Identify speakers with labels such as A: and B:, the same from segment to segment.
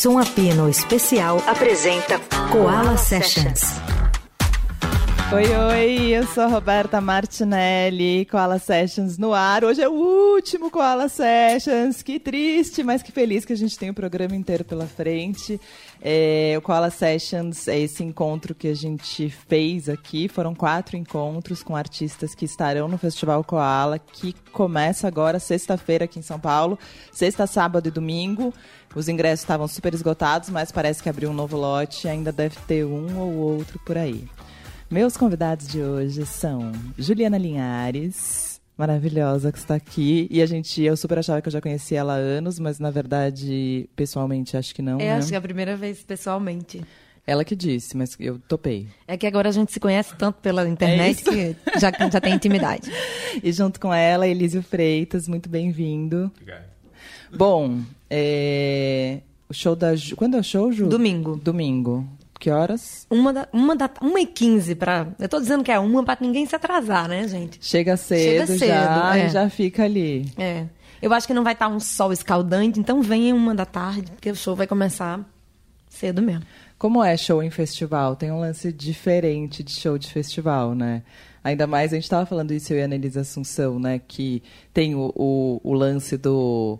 A: Som Apino Especial apresenta Koala Sessions.
B: Oi, oi, eu sou a Roberta Martinelli, Koala Sessions no ar. Hoje é o último Koala Sessions. Que triste, mas que feliz que a gente tem o programa inteiro pela frente. É, o Koala Sessions é esse encontro que a gente fez aqui. Foram quatro encontros com artistas que estarão no Festival Koala, que começa agora sexta-feira aqui em São Paulo. Sexta, sábado e domingo. Os ingressos estavam super esgotados, mas parece que abriu um novo lote ainda deve ter um ou outro por aí. Meus convidados de hoje são Juliana Linhares, maravilhosa que está aqui. E a gente, eu super achava que eu já conhecia ela há anos, mas na verdade, pessoalmente, acho que não.
C: É,
B: né?
C: acho que é a primeira vez pessoalmente.
B: Ela que disse, mas eu topei.
C: É que agora a gente se conhece tanto pela internet
B: É
C: que já, já tem intimidade.
B: E junto com ela, Elísio Freitas, muito bem-vindo.
D: Obrigado.
B: Bom, é, o show da Ju... Quando é o show, Ju?
C: Domingo.
B: Domingo. Que horas?
C: Uma, da, uma, da, uma e quinze pra. Eu tô dizendo que é uma pra ninguém se atrasar, né, gente?
B: Chega cedo,
C: Chega cedo,
B: já
C: é.
B: já fica ali.
C: É. Eu acho que não vai estar um sol escaldante, então venha uma da tarde, porque o show vai começar cedo mesmo.
B: Como é show em festival? Tem um lance diferente de show de festival, né? Ainda mais, a gente estava falando isso, eu e a Annelise Assunção, né? Que tem o, o, o lance do...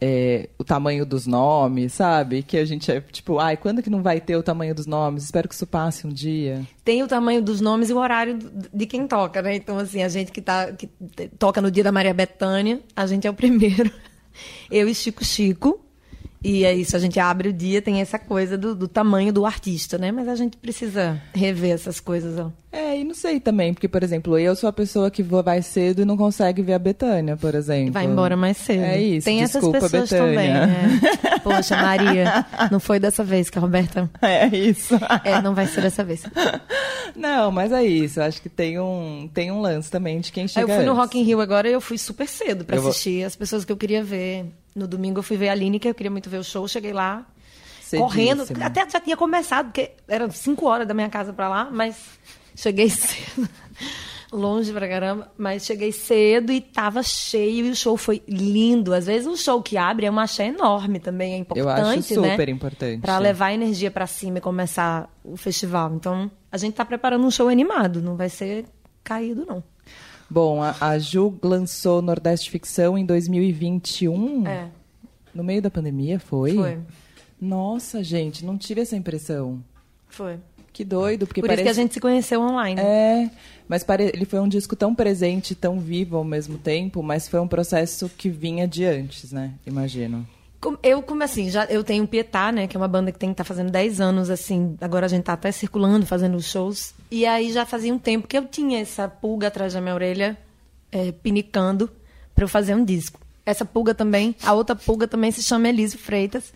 B: é, o tamanho dos nomes, sabe? Que a gente é tipo, ai, quando que não vai ter o tamanho dos nomes? Espero que isso passe um dia.
C: Tem o tamanho dos nomes e o horário de quem toca, né? Então, assim, a gente que, tá, que toca no dia da Maria Bethânia, a gente é o primeiro. Eu e Chico Chico. E é isso, a gente abre o dia, tem essa coisa do, do tamanho do artista, né? Mas a gente precisa rever essas coisas, ó.
B: É, e não sei também, porque, por exemplo, eu sou a pessoa que vai cedo e não consegue ver a Betânia, por exemplo.
C: Vai embora mais cedo.
B: É isso,
C: Tem
B: desculpa,
C: essas pessoas
B: Betânia.
C: também. é. Poxa, Maria, não foi dessa vez que a Roberta.
B: É isso.
C: É, não vai ser dessa vez.
B: Não, mas é isso. Eu acho que tem um, tem um lance também de quem chega
C: eu fui no
B: antes.
C: Rock in Rio agora e eu fui super cedo pra
B: Eu vou-
C: assistir as pessoas que eu queria ver. No domingo eu fui ver a Aline, que eu queria muito ver o show. Cheguei lá,
B: Cedíssimo.
C: correndo. Até já tinha começado, porque eram 5 horas da minha casa pra lá, mas cheguei cedo. Longe pra caramba, mas cheguei cedo e tava cheio e o show foi lindo. Às vezes um show que abre é uma axé enorme também, é importante,
B: Eu acho super
C: né?
B: importante.
C: Pra levar a energia pra cima e começar o festival. Então, a gente tá preparando um show animado, não vai ser caído não.
B: Bom, a, a Ju lançou Nordeste Ficção em 2021.
C: É.
B: No meio da pandemia, foi?
C: Foi.
B: Nossa, gente, não tive essa impressão.
C: Foi.
B: Que doido, porque
C: Por
B: parece...
C: isso que a gente se conheceu online.
B: É, mas pare... ele foi um disco tão presente, tão vivo ao mesmo tempo, mas foi um processo que vinha de antes, né? Imagino.
C: Eu, como assim, já, eu tenho Pietá, né? Que é uma banda que tem tá fazendo 10 anos, assim. Agora a gente tá até circulando, fazendo shows. E aí já fazia um tempo que eu tinha essa pulga atrás da minha orelha, é, pinicando, pra eu fazer um disco. Essa pulga também, a outra pulga também se chama Elise Freitas,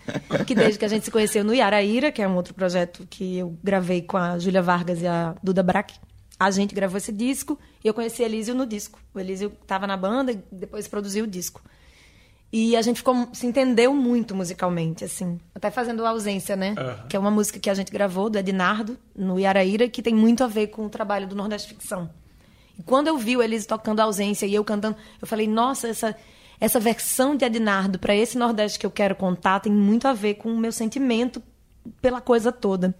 C: que desde que a gente se conheceu no Yaraíra, que é um outro projeto que eu gravei com a Júlia Vargas e a Duda Brack. A gente gravou esse disco e eu conheci Elísio no disco. O Elísio estava na banda e depois produziu o disco. E a gente ficou, se entendeu muito musicalmente, assim. Até fazendo ausência, né? Que é uma música que a gente gravou, do Ednardo, no Iaraíra, que tem muito a ver com o trabalho do Nordeste Ficção. E quando eu vi o Elise tocando a ausência e eu cantando, eu falei, nossa, essa, essa versão de Ednardo para esse Nordeste que eu quero contar tem muito a ver com o meu sentimento pela coisa toda.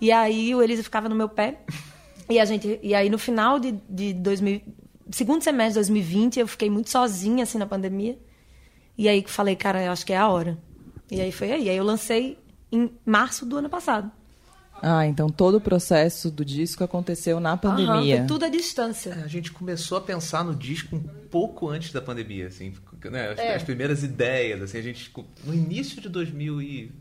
C: E aí o Elise ficava no meu pé. E a gente e aí no final de, de 2000, segundo semestre de 2020, eu fiquei muito sozinha assim na pandemia. E aí que falei, cara, eu acho que é a hora. E aí foi aí. Aí eu lancei em março do ano passado.
B: Ah, então todo o processo do disco aconteceu na
C: Aham,
B: pandemia.
C: foi tudo à distância.
D: A gente começou a pensar no disco um pouco antes da pandemia, assim, né? As,
C: É.
D: as primeiras ideias, assim, a gente no início de 2000 e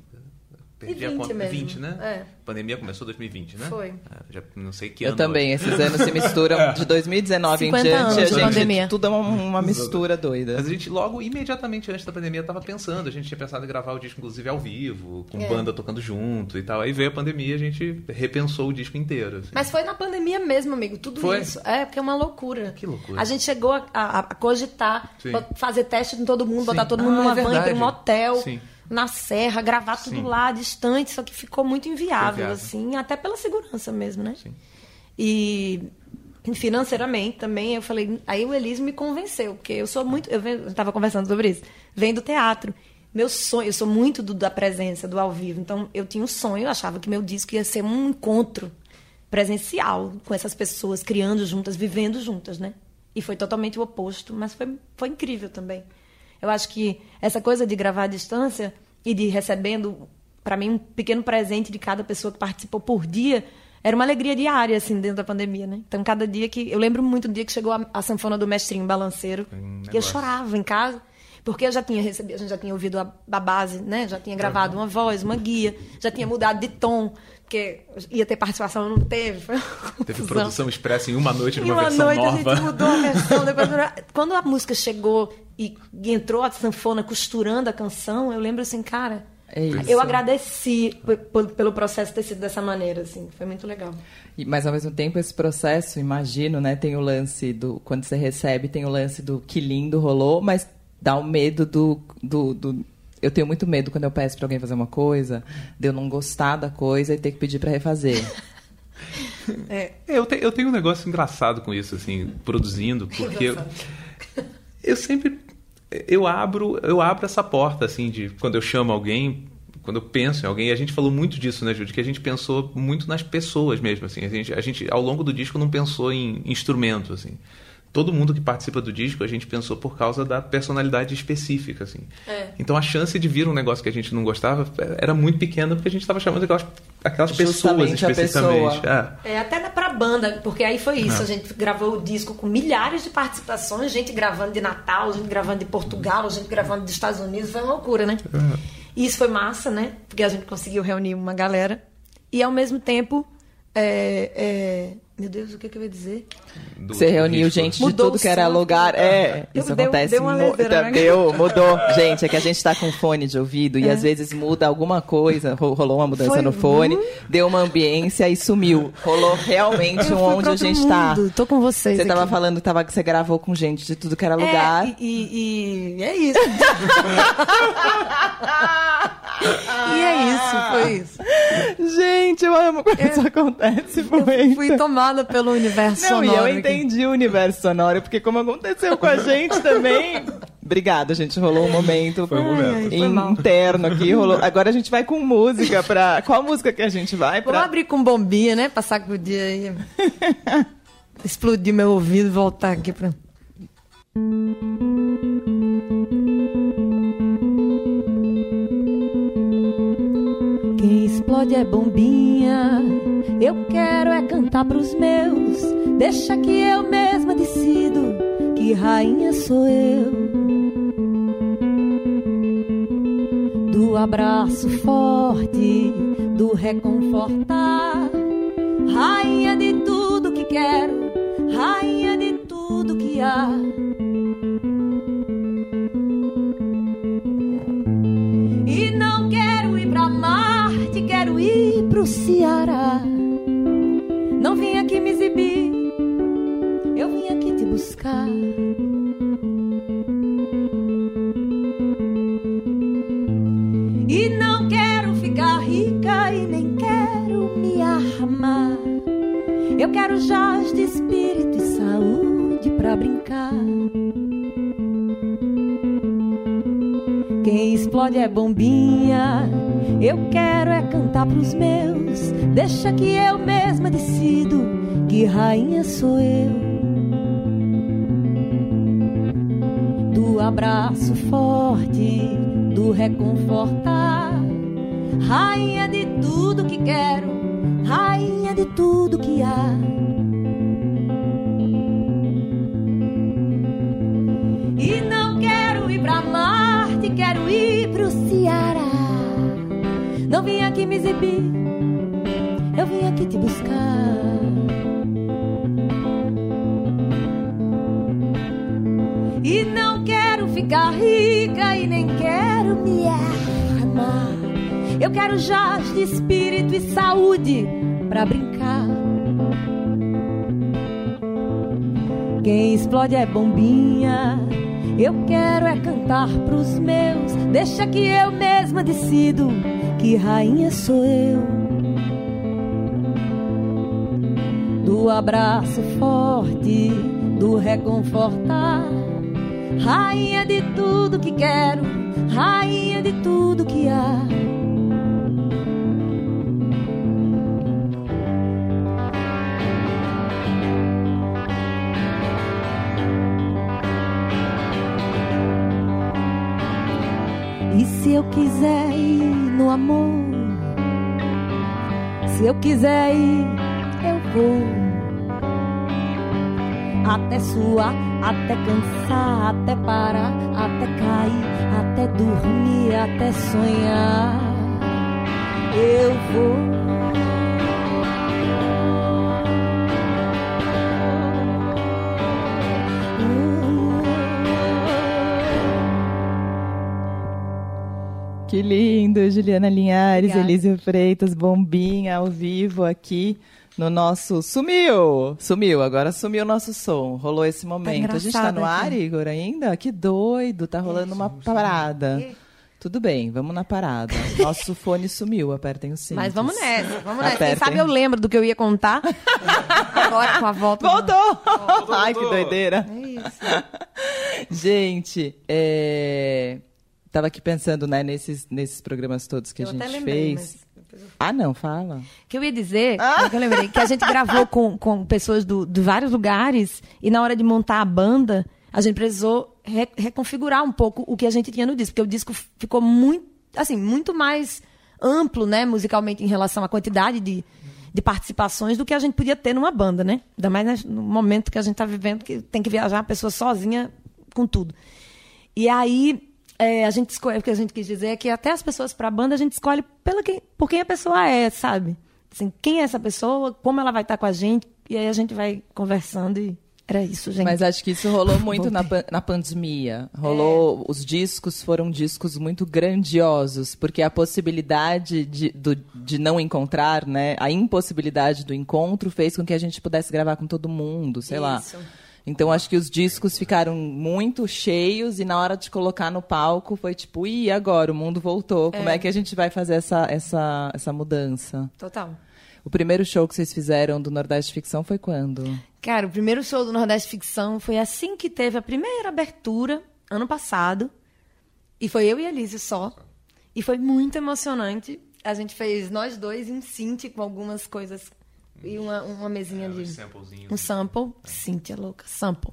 D: perdi a
C: 20
D: conta,
C: mesmo.
D: 20, né?
C: É.
D: A pandemia começou em 2020, né?
C: Foi.
D: É, já não sei que
B: Eu
D: ano.
B: também, esses anos se misturam de 2019 em
C: 50
B: diante,
C: anos
B: a
C: de
B: gente,
C: pandemia.
B: tudo é uma, uma mistura doida.
D: Mas a gente logo, imediatamente antes da pandemia, tava pensando. A gente tinha pensado em gravar o disco, inclusive, ao vivo, com
C: É.
D: banda tocando junto e tal. Aí veio a pandemia a gente repensou o disco inteiro. assim.
C: Mas foi na pandemia mesmo, amigo, tudo
D: Foi?
C: isso. É, porque é uma loucura.
D: Que loucura.
C: A gente chegou a, a- a cogitar,
D: Sim.
C: fazer teste em todo mundo,
D: Sim.
C: botar todo mundo
D: Ah,
C: numa
D: é
C: van, pra um motel,
D: Sim.
C: Na serra, gravar tudo
D: Sim.
C: lá, distante, só que ficou muito inviável, assim, até pela segurança mesmo, né?
D: Sim.
C: E financeiramente também, eu falei, aí o Elise me convenceu, porque eu sou muito, eu estava conversando sobre isso, vem do teatro. meu sonho, eu sou muito do, da presença, do ao vivo. Então, eu tinha um sonho, eu achava que meu disco ia ser um encontro presencial com essas pessoas, criando juntas, vivendo juntas, né? E foi totalmente o oposto, mas foi, foi incrível também. Eu acho que essa coisa de gravar à distância e de recebendo, para mim, um pequeno presente de cada pessoa que participou por dia, era uma alegria diária, assim, dentro da pandemia, né? Então, cada dia que. Eu lembro muito do dia que chegou a, a sanfona do mestrinho balanceiro, um que eu chorava em casa. Porque eu já tinha recebido, a gente já tinha ouvido a, a base, né? Já tinha gravado uma voz, uma guia, já tinha mudado de tom, porque ia ter participação, não teve.
D: Teve produção expressa em uma noite numa
C: uma
D: versão
C: noite
D: nova.
C: a gente mudou a versão. Depois, quando a música chegou e, entrou a sanfona costurando a canção, eu lembro assim, cara,
B: É isso.
C: eu agradeci pelo processo ter sido dessa maneira, assim. Foi muito legal.
B: E, mas ao mesmo tempo esse processo, imagino, né? Tem o lance do quando você recebe, tem o lance do que lindo rolou, mas dá o medo do, do, do- eu tenho muito medo quando eu peço pra alguém fazer uma coisa, de eu não gostar da coisa e ter que pedir pra refazer.
C: É,
D: Eu, te- eu tenho um negócio engraçado com isso, assim, produzindo, porque eu, eu sempre eu abro eu abro essa porta assim de quando eu chamo alguém quando eu penso em alguém a gente falou muito disso né Júlio que a gente pensou muito nas pessoas mesmo assim a gente, a gente ao longo do disco não pensou em instrumento assim todo mundo que participa do disco a gente pensou por causa da personalidade específica assim
C: É.
D: então a chance de vir um negócio que a gente não gostava era muito pequena porque a gente estava chamando aquelas aquelas pessoas
B: Justamente
D: especificamente
B: pessoa.
D: É.
C: É, até pra banda, porque aí foi isso.
D: É.
C: A gente gravou o disco com milhares de participações, gente gravando de Natal, gente gravando de Portugal, gente gravando dos Estados Unidos, foi uma loucura, né? E isso foi massa, né? Porque a gente conseguiu reunir uma galera. E ao mesmo tempo. é, é, Meu Deus, o que, que eu ia dizer?
D: do-
B: Você reuniu
D: disco.
B: gente de
C: Mudou
B: tudo
C: o
B: que era lugar. É,
C: Eu-
B: isso
C: deu-
B: acontece.
C: deu uma leseira, né?
B: Deu, mudou. Gente, é que a gente tá com fone de ouvido e às vezes muda alguma coisa. ro- Rolou uma mudança
C: Foi-
B: no fone, deu uma ambiência e sumiu. Rolou realmente um onde a gente tá.
C: mundo. Tô com vocês.
B: Você tava
C: aqui.
B: falando que, tava, que você gravou com gente de tudo que era lugar.
C: É, e, e- e é isso. e é isso, foi isso.
B: Gente, eu amo quando isso acontece.
C: Eu fui tomada pelo universo
B: Não, e
C: sonoro.
B: eu
C: aqui.
B: entendi o universo sonoro, porque como aconteceu com a gente também. Obrigada, gente. Rolou um momento,
D: Foi um momento.
C: Foi
B: interno aqui. Rolou. Agora a gente vai com música pra. Qual música que a gente vai?
C: Vamos
B: Pra...
C: abrir com bombinha, né? Pra sacudir aí. Explodir meu ouvido e voltar aqui pra. Explode é bombinha. Eu quero é cantar pros meus. Deixa que eu mesma decido que rainha sou eu. Do abraço forte, do reconfortar. Rainha de tudo que quero, rainha de tudo que há. Pro Ceará. Não vim aqui me exibir, eu vim aqui te buscar. E não quero ficar rica e nem quero me armar. Eu quero jazz de espírito e saúde pra brincar. Quem explode é bombinha. Eu quero é cantar pros meus. Deixa que eu mesma decido que rainha sou eu. Do abraço forte, do reconfortar. Rainha de tudo que quero, rainha de tudo que há. Não vim aqui me exibir, eu vim aqui te buscar. E não quero ficar rica e nem quero me armar. Eu quero jazz de espírito e saúde pra brincar. Quem explode é bombinha. Eu quero é cantar pros meus. Deixa que eu mesma decido que rainha sou eu. Do abraço forte, do reconfortar. Rainha de tudo que quero, rainha de tudo que há. E se eu quiser ir no amor, se eu quiser ir, eu vou. Até suar, até cansar, até parar, até cair, até dormir, até sonhar. Eu vou.
B: Que lindo, Juliana Linhares,
C: Obrigada.
B: Elísio Freitas, bombinha ao vivo aqui no nosso. Sumiu! Sumiu, agora sumiu o nosso som. Rolou esse momento. a gente tá
C: engraçado
B: no ar,
C: aqui.
B: Igor, ainda? Que doido, tá rolando uma parada. Tudo bem, vamos na parada. Nosso fone sumiu, apertem o cinto.
C: Mas vamos nessa, vamos nessa. Quem
B: Apertem.
C: sabe eu lembro do que eu ia contar. Agora com a volta.
B: Voltou! Ai, que doideira.
C: É isso.
B: Gente, é... tava aqui pensando, né, nesses, nesses programas todos que
C: Eu
B: a gente
C: até lembrei,
B: fez.
C: mas
B: Ah, não, fala.
C: que eu ia dizer, que eu lembrei, que a gente gravou com, com pessoas do, de vários lugares e na hora de montar a banda, a gente precisou re- reconfigurar um pouco o que a gente tinha no disco, porque o disco ficou muito, assim, muito mais amplo, né, musicalmente em relação à quantidade de, de participações do que a gente podia ter numa banda, né? Ainda mais no momento que a gente está vivendo, que tem que viajar a pessoa sozinha com tudo. E aí, é, a gente escolhe, o que a gente quis dizer é que até as pessoas para a banda a gente escolhe pela quem, por quem a pessoa é, sabe? Assim, quem é essa pessoa, como ela vai estar com a gente, e aí a gente vai conversando e era isso, gente.
B: Mas acho que isso rolou muito na, pan- na pandemia. Rolou, os discos foram discos muito grandiosos, porque a possibilidade de, do- de não encontrar, né? A impossibilidade do encontro fez com que a gente pudesse gravar com todo mundo, sei lá. Então acho que os discos ficaram muito cheios e na hora de colocar no palco foi tipo, e agora? O mundo voltou. Como é, que a gente vai fazer essa, essa, essa mudança?
C: Total.
B: O primeiro show que vocês fizeram do Nordeste Ficção foi quando?
C: Cara, o primeiro show do Nordeste Ficção foi assim que teve a primeira abertura, ano passado. E foi eu e a Elise só. E foi muito emocionante. A gente fez nós dois em synth com algumas coisas. E uma, uma mesinha de.
D: samplezinhos.
C: Um sample. Cíntia louca, sample.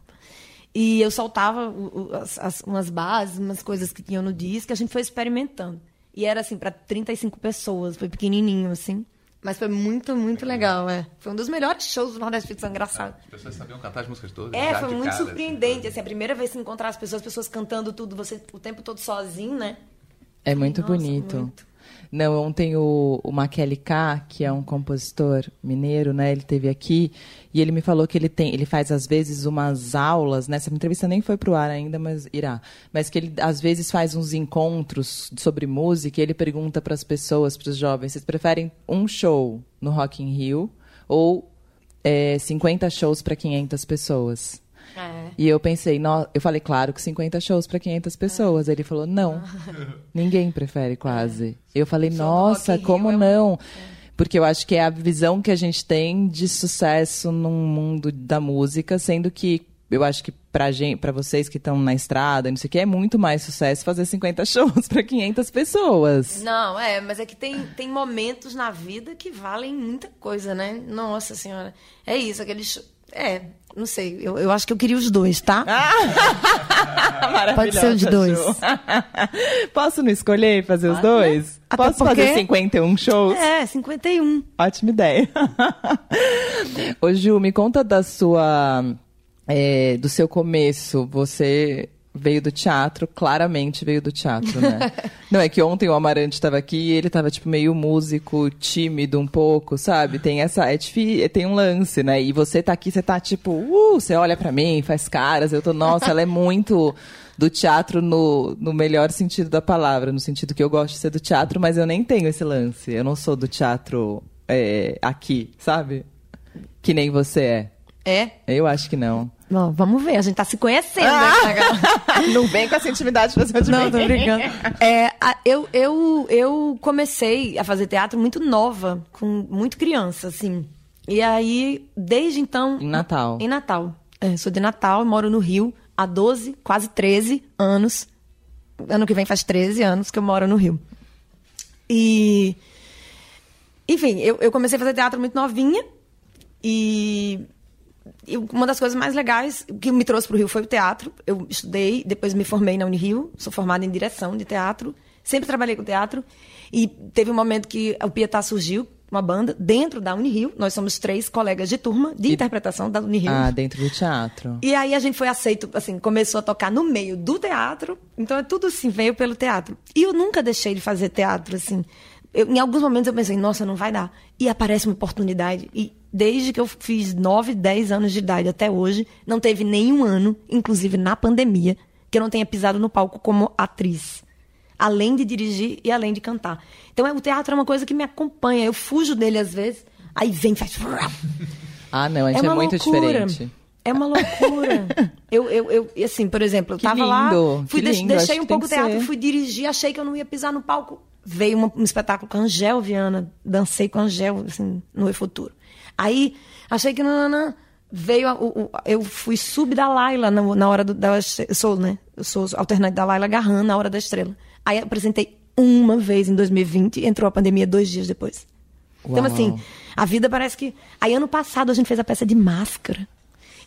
C: E eu soltava o- as- as- umas bases, umas coisas que tinham no disco, a gente foi experimentando. E era assim, para 35 pessoas, foi pequenininho, assim. Mas foi muito, muito legal, é. Foi um dos melhores shows do Nordeste Ficção, engraçado.
D: As pessoas sabiam cantar as músicas todas.
C: É,
D: já
C: foi
D: de
C: muito
D: cara,
C: surpreendente. Assim, a primeira vez que encontrar as pessoas, as pessoas cantando tudo, você o tempo todo sozinho, né?
B: É muito
C: Nossa,
B: bonito.
C: muito.
B: Não, ontem o, o Maquele K, que é um compositor mineiro, né? Ele teve aqui e ele me falou que ele tem, ele faz às vezes umas aulas, né? Essa entrevista nem foi pro ar ainda, mas irá. Mas que ele às vezes faz uns encontros sobre música e ele pergunta para as pessoas, para os jovens, vocês preferem um show no Rock in Rio ou é, 50 shows para 500 pessoas?
C: É.
B: E eu pensei, no... eu falei, claro que 50 shows para 500 pessoas. Ele falou, não, ninguém prefere quase. Eu falei, nossa, como
C: Rio é
B: não? Porque eu acho que é a visão que a gente tem de sucesso num mundo da música, sendo que eu acho que pra, gente, pra vocês que estão na estrada, não sei o que, é muito mais sucesso fazer 50 shows para 500 pessoas.
C: Não, é, mas é que tem, tem momentos na vida que valem muita coisa, né? Nossa Senhora. É isso, aquele show. É, não sei. Eu, eu acho que eu queria os dois, tá? Pode ser os
B: Maravilhosa,
C: dois.
B: Ju. Posso não escolher fazer os
C: Pode, né?
B: dois?
C: Até
B: Posso
C: porque-
B: fazer 51 shows?
C: É, 51.
B: Ótima ideia. Ô, Ju, me conta da sua. é, do seu começo. Você veio do teatro, claramente veio do teatro, né? Não, é que ontem o Amarante estava aqui e ele estava tipo, meio músico, tímido um pouco, sabe? Tem essa. É difícil, tem um lance, né? E você tá aqui, você tá tipo, uh, você olha pra mim, faz caras, eu tô, nossa, ela é muito do teatro no, no melhor sentido da palavra, no sentido que eu gosto de ser do teatro, mas eu nem tenho esse lance. Eu não sou do teatro é, aqui, sabe? Que nem você é.
C: É?
B: Eu acho que não.
C: Bom, vamos ver, a gente tá se conhecendo. né, Gal?
B: não vem com essa intimidade pra cima de
C: Não,
B: mim.
C: tô brincando. É, a- eu, eu, eu comecei a fazer teatro muito nova, com muito criança, assim. E aí, desde então.
B: Em Natal.
C: Em Natal. É, sou de Natal, moro no Rio há 12, quase 13 anos. ano que vem faz 13 anos que eu moro no Rio. E. Enfim, eu, eu comecei a fazer teatro muito novinha. E uma das coisas mais legais que me trouxe para o Rio foi o teatro. Eu estudei, depois me formei na Unirio, sou formada em direção de teatro. Sempre trabalhei com teatro. E teve um momento que o Pietá surgiu, uma banda, dentro da Unirio. Nós somos três colegas de turma de
B: E-
C: interpretação da Unirio.
B: Ah, dentro do teatro.
C: E aí a gente foi aceito, assim, começou a tocar no meio do teatro. Então é tudo assim, veio pelo teatro. E eu nunca deixei de fazer teatro, assim. Eu- em alguns momentos eu pensei, nossa, não vai dar. E aparece uma oportunidade. E desde que eu fiz 9, 10 anos de idade até hoje, não teve nenhum ano, inclusive na pandemia, que eu não tenha pisado no palco como atriz. Além de dirigir e além de cantar. Então é, o teatro é uma coisa que me acompanha. Eu fujo dele às vezes, aí vem e faz.
B: Ah, não, a gente é,
C: uma
B: muito
C: loucura.
B: diferente.
C: É uma loucura. eu, eu, eu, assim, por exemplo, eu tava lá,
B: lindo,
C: fui
B: que
C: deix-
B: lindo,
C: deixei um pouco o teatro,
B: ser.
C: fui dirigir, achei que eu não ia pisar no palco. Veio uma- um espetáculo com a Angel Viana, dancei com a Angel, assim, no E Futuro. Aí, achei que não, não, não. Veio, a- o, o- eu fui sub da Laila na, na hora do, da, eu sou, né, eu sou alternante da Laila Garran na hora da estrela. Aí apresentei uma vez em 2020 e entrou a pandemia dois dias depois. Então,
B: Uau.
C: assim, a vida parece que. Aí, ano passado, a gente fez a peça de máscara.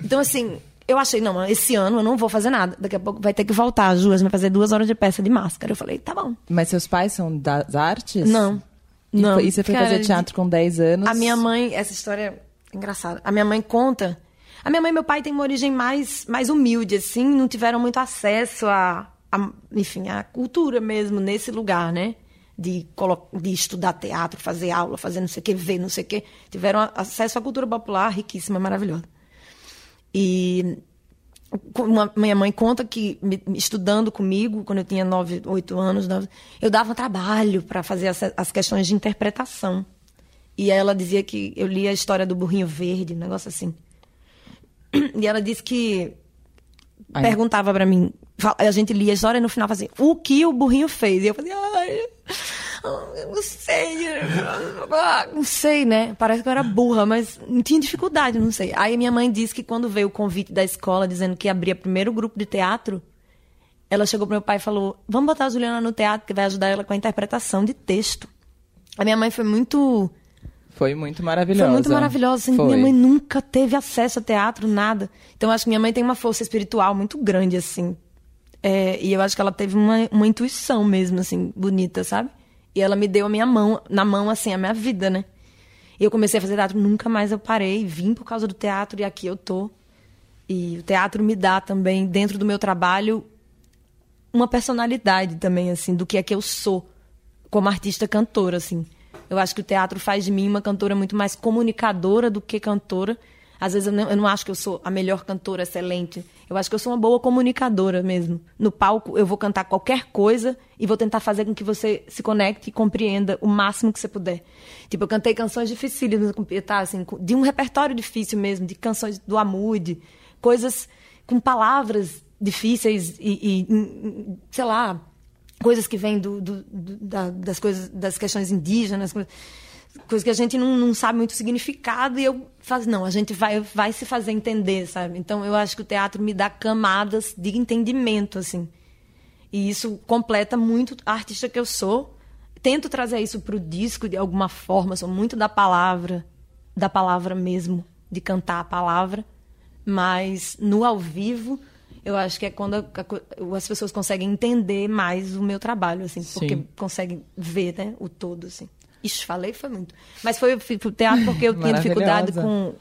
C: Então, assim, eu achei, não, esse ano eu não vou fazer nada. Daqui a pouco vai ter que voltar. Ju vai fazer duas horas de peça de máscara. Eu falei, tá bom.
B: Mas seus pais são das artes?
C: Não.
B: E,
C: Não.
B: e você foi
C: Cara,
B: fazer teatro com 10 anos?
C: A minha mãe, essa história é engraçada. A minha mãe conta. A minha mãe e meu pai têm uma origem mais, mais humilde, assim, não tiveram muito acesso a, a, enfim, a cultura mesmo nesse lugar, né? De, de estudar teatro, fazer aula, fazer não sei o que, ver não sei o que. Tiveram acesso à cultura popular riquíssima, maravilhosa. E uma- minha mãe conta que me- estudando comigo, quando eu tinha 9, 8 anos, eu dava trabalho para fazer as, as questões de interpretação. E ela dizia que eu lia a história do burrinho verde, um negócio assim. E ela disse que
B: Ai.
C: perguntava para mim, a gente lia a história e no final fazia, o que o burrinho fez? E eu fazia, ai, eu não sei, ah, não sei, né? Parece que eu era burra, mas não tinha dificuldade, não sei. Aí minha mãe disse que quando veio o convite da escola dizendo que abria primeiro grupo de teatro, ela chegou pro meu pai e falou: Vamos botar a Juliana no teatro, que vai ajudar ela com a interpretação de texto. A minha mãe foi muito.
B: Foi muito maravilhosa.
C: Foi muito maravilhosa. assim,
B: Foi.
C: Minha mãe nunca teve acesso a teatro, nada. Então, eu acho que minha mãe tem uma força espiritual muito grande, assim. É, e eu acho que ela teve uma, uma intuição mesmo, assim, bonita, sabe? E ela me deu a minha mão, na mão, assim, a minha vida, né? E eu comecei a fazer teatro, nunca mais eu parei. Vim por causa do teatro e aqui eu tô. E o teatro me dá também, dentro do meu trabalho, uma personalidade também, assim, do que é que eu sou como artista cantora, assim. Eu acho que o teatro faz de mim uma cantora muito mais comunicadora do que cantora. Às vezes eu não, eu não acho que eu sou a melhor cantora excelente. Eu acho que eu sou uma boa comunicadora mesmo. No palco eu vou cantar qualquer coisa e vou tentar fazer com que você se conecte e compreenda o máximo que você puder. Tipo, eu cantei canções com tá, assim, de um repertório difícil mesmo, de canções do Amude, coisas com palavras difíceis e, e, e, sei lá, coisas que vêm do, do- do- da- das coisas das questões indígenas coisas, coisas que a gente não, não sabe muito o significado e eu faço não a gente vai vai se fazer entender sabe então eu acho que o teatro me dá camadas de entendimento assim e isso completa muito a artista que eu sou tento trazer isso para o disco de alguma forma sou muito da palavra da palavra mesmo de cantar a palavra mas no ao vivo eu acho que é quando a- as pessoas conseguem entender mais o meu trabalho, assim, porque
B: Sim.
C: conseguem ver, né, o todo, assim. Ixi, falei foi muito. Mas foi o teatro porque eu tinha dificuldade com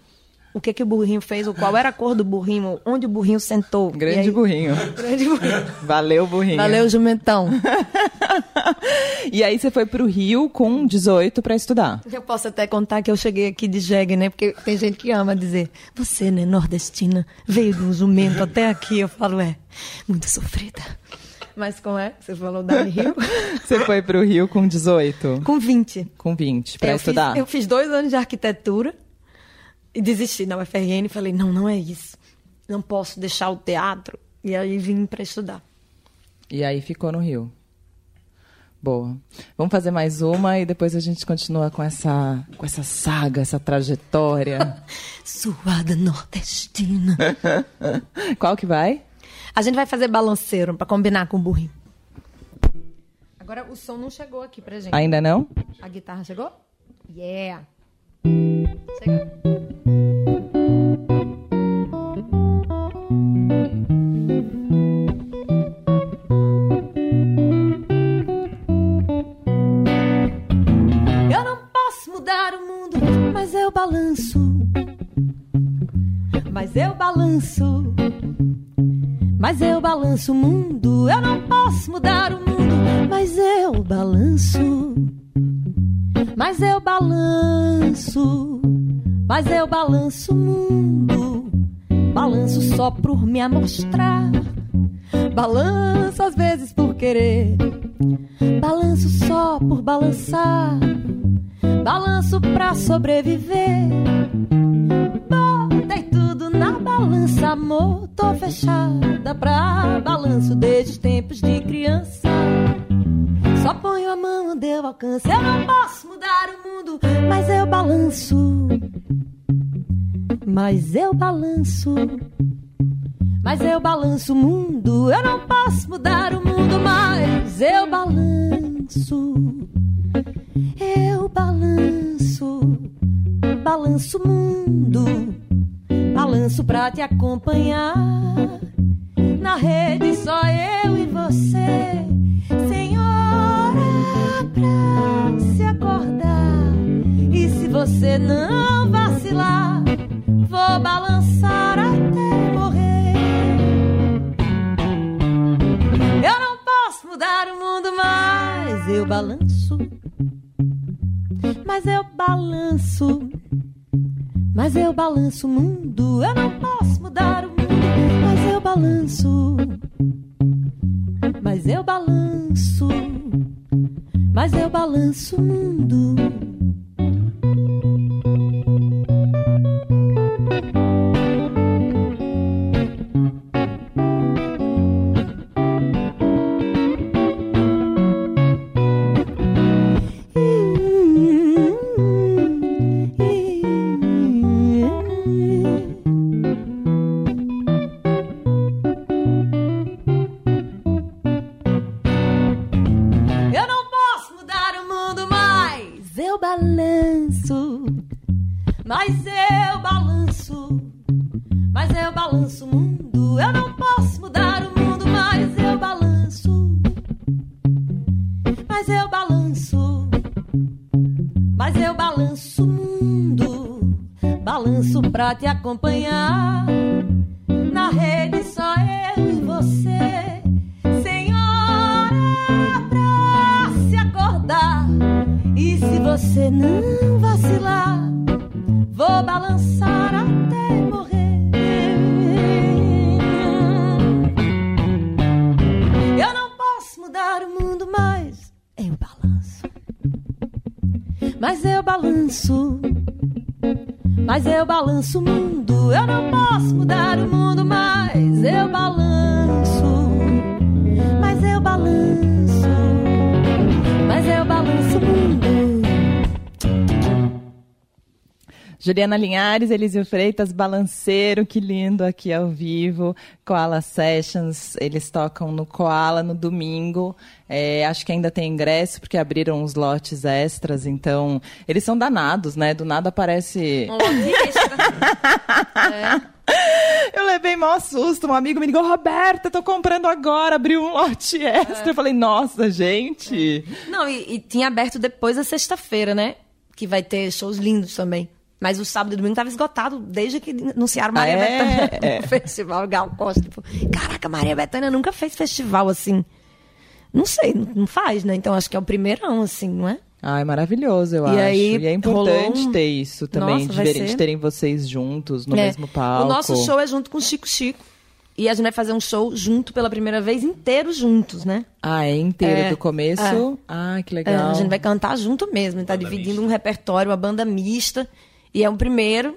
C: o que que o burrinho fez, ou qual era a cor do burrinho, onde o burrinho sentou.
B: Grande
C: aí-
B: burrinho.
C: Grande burrinho.
B: Valeu, burrinho.
C: Valeu, jumentão.
B: E aí você foi pro Rio com 18 pra estudar.
C: Eu posso até contar que eu cheguei aqui de jegue, né? Porque tem gente que ama dizer, você, né, nordestina, veio do jumento até aqui. Eu falo, é, muito sofrida. Mas como é? Você falou da Rio?
B: Você foi pro Rio com 18?
C: Com 20.
B: Com 20, pra
C: É,
B: estudar?
C: Fiz, eu fiz dois anos de arquitetura e desisti na UFRN e falei, não, não é isso. Não posso deixar o teatro. E aí vim para estudar.
B: E aí ficou no Rio. Boa. Vamos fazer mais uma e depois a gente continua com essa, com essa saga, essa trajetória.
C: Suada nordestina.
B: Qual que vai?
C: A gente vai fazer balanceiro para combinar com o burrinho. Agora o som não chegou aqui pra gente.
B: Ainda não?
C: A guitarra chegou? Yeah! Balançar até morrer. Eu não posso mudar o mundo, mas eu balanço. Mas eu balanço. Mas eu balanço o mundo. Eu não posso mudar o mundo, mas eu balanço. Mas eu balanço. Mas eu balanço o mundo. Mas eu balanço. Mas eu balanço o mundo. Eu não posso mudar o mundo, mas eu balanço. Mas eu balanço. Mas eu balanço o mundo.
B: Juliana Linhares, Elisio Freitas, Balanceiro, que lindo aqui ao vivo. Koala Sessions, eles tocam no Koala no domingo. É, acho que ainda tem ingresso, porque abriram uns lotes extras, então. Eles são danados, né? Do nada aparece.
C: Um lote extra. É.
B: Eu levei maior susto. Um amigo me ligou, Roberta, tô comprando agora, abriu um lote extra. Eu falei, nossa, gente.
C: Não, e, e tinha aberto depois da sexta-feira, né? Que vai ter shows lindos também. Mas o sábado e domingo tava esgotado desde que anunciaram Maria
B: Ah, é?
C: Bethânia
B: É.
C: no festival Gal Costa. Tipo, caraca, Maria Bethânia nunca fez festival assim. Não sei, não- não faz, né? Então acho que é o primeirão, assim, não é?
B: Ai, maravilhoso, eu
C: E
B: acho.
C: aí,
B: e é importante
C: um-
B: ter isso também,
C: Nossa,
B: de, verem- de terem vocês juntos no
C: É.
B: mesmo palco.
C: O nosso show é junto com o Chico Chico. E a gente vai fazer um show junto pela primeira vez, inteiro juntos, né?
B: Ah, é inteiro,
C: É.
B: do começo?
C: É.
B: Ah, que
C: É,
B: legal.
C: a gente vai cantar junto mesmo. Tá
D: Banda
C: dividindo
D: mista.
C: um repertório, uma banda mista. E é um primeiro.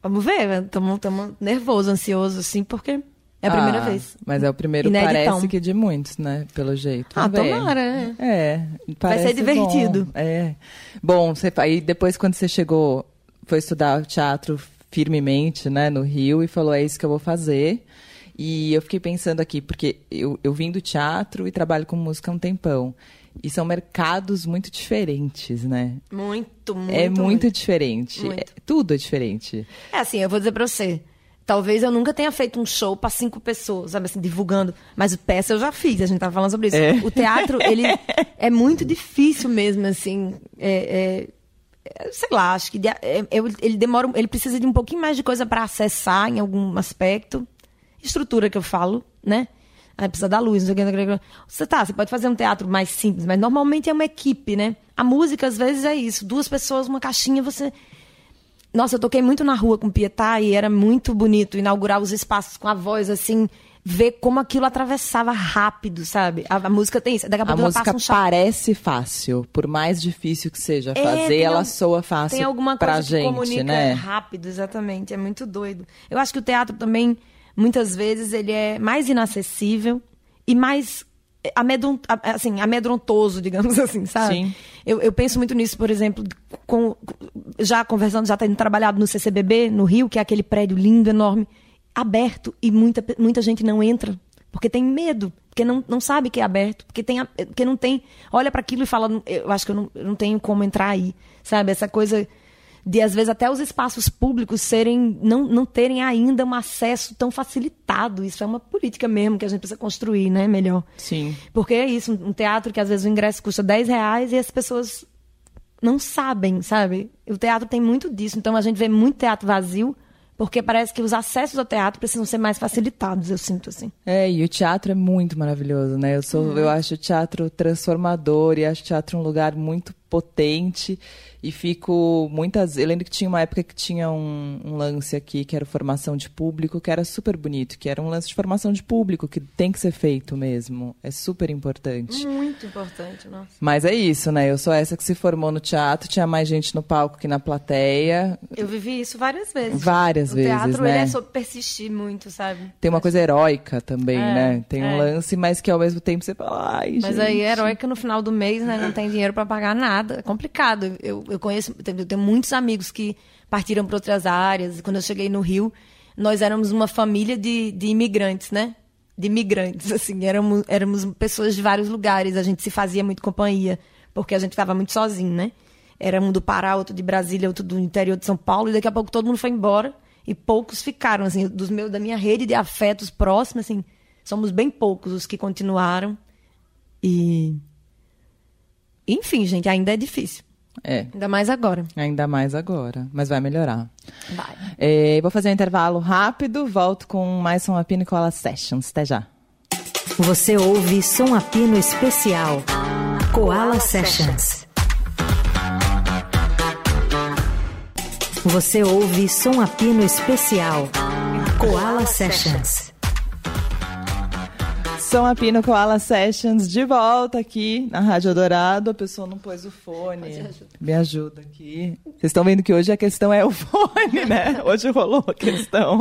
C: Vamos ver, estamos nervoso, ansioso, assim, porque é a primeira
B: Ah,
C: vez.
B: Mas é o primeiro,
C: Inéditão.
B: parece que de muitos, né? Pelo jeito.
C: Ah,
B: Vamos
C: tomara, é.
B: É, parece
C: ser divertido.
B: Bom. É. Bom, você, aí depois quando você chegou, foi estudar teatro firmemente, né, no Rio, e falou, é isso que eu vou fazer. E eu fiquei pensando aqui, porque eu, eu vim do teatro e trabalho com música há um tempão. E são mercados muito diferentes, né?
C: Muito, muito.
B: é muito, diferente.
C: Muito.
B: É- tudo é diferente.
C: É assim, eu vou dizer pra você. Talvez eu nunca tenha feito um show pra cinco pessoas, sabe assim, divulgando. Mas peça eu já fiz, a gente tava falando sobre isso.
B: É.
C: O teatro, ele é muito difícil mesmo, assim. é- é- é, sei lá, acho que é- é- ele demora, ele precisa de um pouquinho mais de coisa pra acessar em algum aspecto. Estrutura que eu falo, né? Aí precisa da luz, não sei o que. Você tá, você pode fazer um teatro mais simples, mas normalmente é uma equipe, né? A música, às vezes, é isso. Duas pessoas, uma caixinha, você. Nossa, eu toquei muito na rua com o Pietá e era muito bonito inaugurar os espaços com a voz, assim, ver como aquilo atravessava rápido, sabe? A, a música tem isso. Daqui a pouco ela
B: música
C: passa um
B: parece fácil, por mais difícil que seja
C: É,
B: fazer, ela
C: al-
B: soa fácil
C: Tem alguma
B: pra
C: coisa que
B: gente,
C: comunica
B: né?
C: rápido, exatamente. É muito doido. Eu acho que o teatro também, muitas vezes, ele é mais inacessível e mais amedron, assim, amedrontoso, digamos assim, sabe?
B: Sim.
C: Eu, eu penso muito nisso, por exemplo, com, já conversando, já tendo trabalhado no CCBB, no Rio, que é aquele prédio lindo, enorme, aberto, e muita, muita gente não entra, porque tem medo, porque não, não sabe que é aberto, porque, tem, porque não tem. Olha para aquilo e fala, "Não, eu acho que eu não, eu não tenho como entrar aí, sabe? Essa coisa de, às vezes, até os espaços públicos serem, não, não terem ainda um acesso tão facilitado. Isso é uma política mesmo que a gente precisa construir, né? Melhor.
B: Sim.
C: Porque é isso, um teatro que às vezes o ingresso custa 10 reais e as pessoas não sabem, sabe? O teatro tem muito disso. Então a gente vê muito teatro vazio, porque parece que os acessos ao teatro precisam ser mais facilitados, eu sinto assim.
B: É, e o teatro é muito maravilhoso, né? Eu sou, eu acho o teatro transformador e acho o teatro um lugar muito potente e fico muitas. Eu lembro que tinha uma época que tinha um, um lance aqui que era formação de público, que era super bonito, que era um lance de formação de público que tem que ser feito mesmo. É super importante.
C: Muito importante, nossa.
B: Mas é isso, né? Eu sou essa que se formou no teatro, tinha mais gente no palco que na plateia.
C: Eu vivi isso várias vezes.
B: Várias
C: o
B: vezes,
C: teatro,
B: né?
C: ele é sobre persistir muito, sabe?
B: Tem uma coisa heróica também,
C: É,
B: né? Tem um
C: é.
B: lance, mas que ao mesmo tempo você fala, ai,
C: Mas
B: gente.
C: aí é heróica no final do mês, né? Não tem dinheiro para pagar nada. É complicado. Eu, eu conheço, eu tenho muitos amigos que partiram para outras áreas. Quando eu cheguei no Rio, nós éramos uma família de, de imigrantes, né? De imigrantes, assim. Éramos, éramos pessoas de vários lugares. A gente se fazia muito companhia, porque a gente estava muito sozinho, né? Era um do Pará, outro de Brasília, outro do interior de São Paulo. E daqui a pouco todo mundo foi embora. E poucos ficaram, assim, dos meus, da minha rede de afetos próximos, assim. Somos bem poucos os que continuaram. E. Enfim, gente, ainda é difícil.
B: É,
C: Ainda mais agora.
B: ainda mais agora, mas vai melhorar.
C: Vai.
B: É, vou fazer um intervalo rápido, volto com mais Som Apino e Cola Sessions. Até já.
A: Você ouve Som Apino Especial. Koala Sessions. Você ouve Som Apino Especial. Koala Sessions.
B: Som Apino Koala Sessions de volta aqui na Rádio Dourado. A pessoa não pôs o fone. Me ajuda aqui. Vocês estão vendo que hoje a questão é o fone, né? Hoje rolou a questão.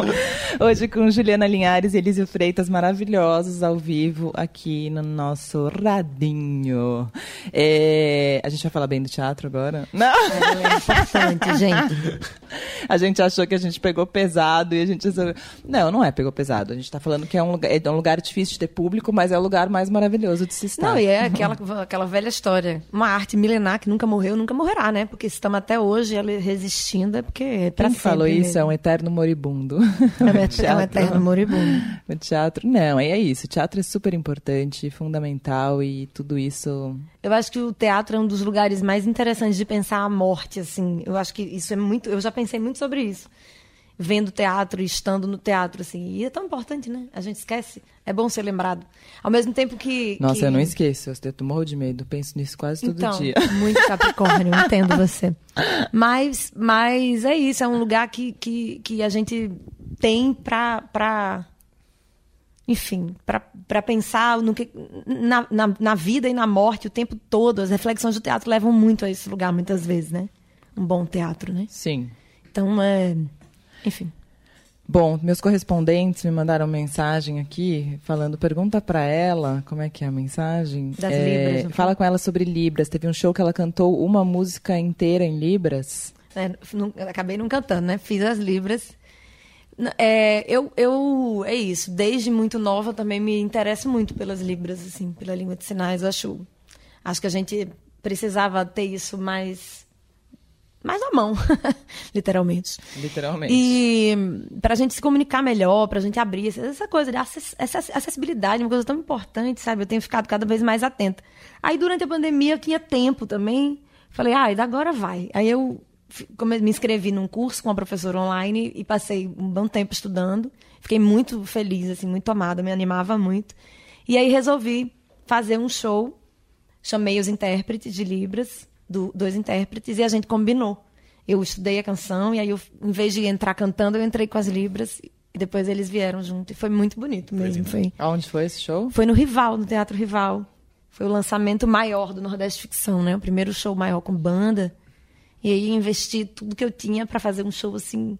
B: Hoje com Juliana Linhares e Elísio Freitas maravilhosos ao vivo aqui no nosso radinho. É, A gente vai falar bem do teatro agora? Não!
C: É importante, gente.
B: A gente achou que a gente pegou pesado e a gente resolveu. Não, não é pegou pesado. A gente está falando que é um, lugar, é um lugar difícil de ter público, mas é o lugar mais maravilhoso de se estar.
C: Não, e é aquela, aquela velha história. Uma arte milenar que nunca morreu, nunca morrerá, né? Porque se estamos até hoje ela resistindo, é porque é pra
B: Quem falou isso é um eterno moribundo.
C: É um, é um eterno moribundo.
B: O teatro, não, é isso. O teatro é super importante, fundamental e tudo isso.
C: Eu acho que o teatro é um dos lugares mais interessantes de pensar a morte, assim. Eu acho que isso é muito. Eu já pensei muito sobre isso. Vendo teatro e estando no teatro, assim. E é tão importante, né? A gente esquece. É bom ser lembrado. Ao mesmo tempo que.
B: Nossa,
C: que...
B: eu não esqueço. Eu morro de medo. Penso nisso quase todo
C: então,
B: dia.
C: muito Capricórnio, entendo você. Mas, mas é isso, é um lugar que, que, que a gente tem pra. pra enfim, para pensar no que, na, na, na vida e na morte o tempo todo. As reflexões do teatro levam muito a esse lugar, muitas vezes, né? Um bom teatro, né?
B: Sim.
C: Então, é. Enfim.
B: Bom, meus correspondentes me mandaram mensagem aqui falando, pergunta pra ela, como é que é a mensagem?
C: Das
B: É,
C: Libras?
B: Fala com ela sobre Libras. Teve um show que ela cantou uma música inteira em Libras.
C: É, não- acabei não cantando, né? Fiz as libras. É, eu, eu, é isso. Desde muito nova também me interesso muito pelas libras, assim, pela língua de sinais. Eu acho, Acho que a gente precisava ter isso mais mais na mão, literalmente.
B: Literalmente.
C: E para a gente se comunicar melhor, para a gente abrir essa coisa de acessibilidade, uma coisa tão importante, sabe? Eu tenho ficado cada vez mais atenta. Aí durante a pandemia eu tinha tempo também. Falei, ah, agora vai. Aí eu me inscrevi num curso com uma professora online e passei um bom tempo estudando. Fiquei muito feliz, assim, muito amada, me animava muito. E aí resolvi fazer um show. Chamei os intérpretes de Libras do, dois intérpretes e a gente combinou. Eu estudei a canção e aí, eu, em vez de entrar cantando, eu entrei com as libras e depois eles vieram junto. E foi muito bonito mesmo. Foi.
B: Aonde foi esse show?
C: Foi no Rival, no Teatro Rival. Foi o lançamento maior do Nordeste Ficção, né? O primeiro show maior com banda. E aí investi tudo que eu tinha para fazer um show assim.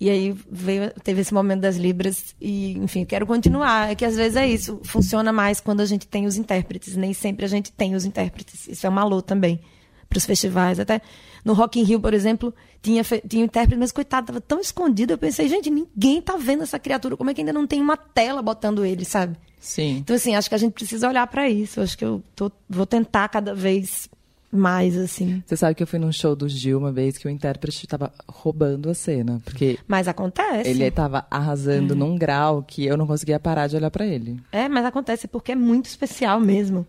C: E aí veio, teve esse momento das libras e, enfim, quero continuar. É que às vezes é isso, funciona mais quando a gente tem os intérpretes, nem sempre a gente tem os intérpretes. Isso é um malô também para os festivais. Até no Rock in Rio, por exemplo, tinha, tinha um intérprete, mas coitado, estava tão escondido. Eu pensei, gente, ninguém tá vendo essa criatura. Como é que ainda não tem uma tela botando ele, sabe?
B: Sim.
C: Então, assim, acho que a gente precisa olhar para isso. Acho que eu tô, vou tentar cada vez mais, assim.
B: Você sabe que eu fui num show do Gil uma vez que o intérprete estava roubando a cena. Porque.
C: Mas acontece.
B: Ele estava arrasando é. num grau que eu não conseguia parar de olhar para ele.
C: É, mas acontece porque é muito especial mesmo.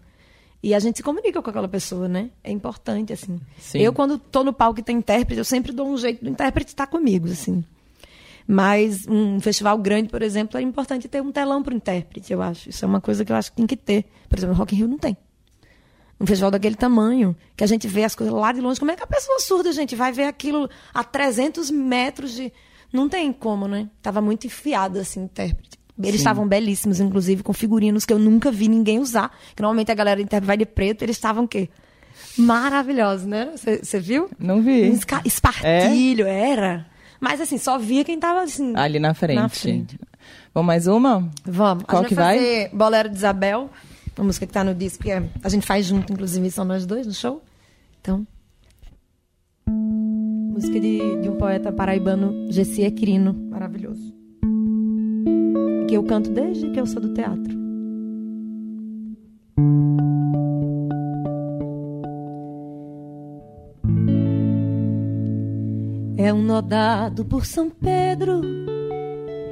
C: E a gente se comunica com aquela pessoa, né? É importante, assim. Sim. Eu, quando tô no palco e tem intérprete, eu sempre dou um jeito do intérprete estar comigo, assim. Mas um festival grande, por exemplo, é importante ter um telão para o intérprete, eu acho. Isso é uma coisa que eu acho que tem que ter. Por exemplo, no Rock in Rio não tem. Um festival daquele tamanho, que a gente vê as coisas lá de longe. Como é que a pessoa surda, gente, vai ver aquilo a 300 metros de... Não tem como, né? Tava muito enfiado, assim, intérprete. Eles estavam belíssimos, inclusive, com figurinos que eu nunca vi ninguém usar. Que normalmente a galera interna vai de preto, eles estavam o quê? Maravilhosos, né? Você viu?
B: Não vi. Um
C: espartilho, é? era. Mas assim, só via quem tava assim.
B: Ali na frente. Na frente. Vamos mais uma?
C: Vamos.
B: Qual
C: que
B: vai?
C: Fazer Bolero de Isabel, uma música que tá no disco, que é, a gente faz junto, inclusive, são nós dois no show. Então. Música de, de um poeta paraibano, Gessi Equirino. Maravilhoso que eu canto desde que eu sou do teatro. É um nodado por São Pedro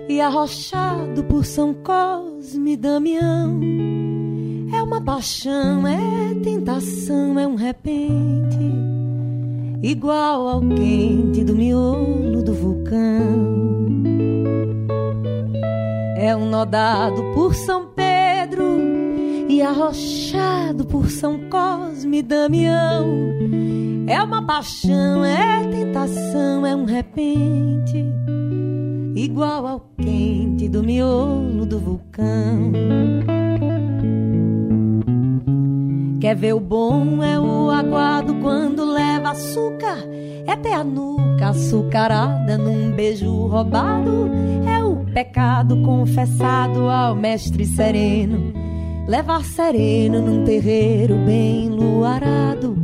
C: e arrochado por São Cosme e Damião. É uma paixão, é tentação, é um repente, igual ao quente do miolo do vulcão nodado por São Pedro e arrochado por São Cosme e Damião. É uma paixão, é tentação, é um repente, igual ao quente do miolo do vulcão. Quer ver o bom é o aguado quando leva açúcar, é ter a nuca açucarada num beijo roubado, é pecado confessado ao mestre sereno. Levar sereno num terreiro bem luarado.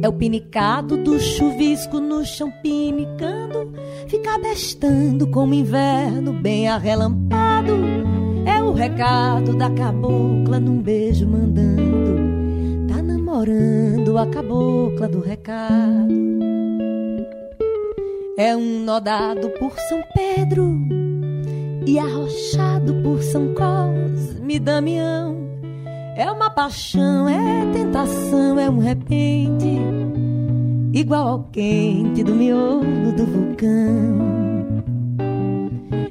C: É o pinicado do chuvisco no chão pinicando. Ficar bestando como inverno bem arrelampado. É o recado da cabocla num beijo mandando. Tá namorando a cabocla do recado. É um nodado por São Pedro e arrochado por São Cosme Damião. É uma paixão, é tentação, é um repente, igual ao quente do miolo do vulcão.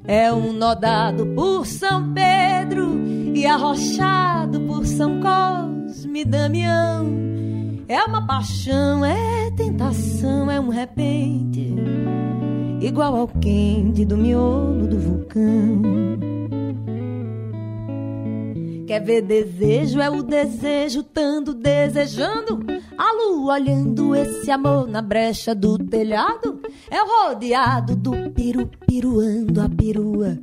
C: É um nodado por São Pedro e arrochado por São Cosme Damião. É uma paixão, é tentação, é um repente igual ao quente do miolo do vulcão. Quer ver desejo? É o desejo tanto desejando. A lua olhando esse amor na brecha do telhado. É o rodeado do piru piruando a perua.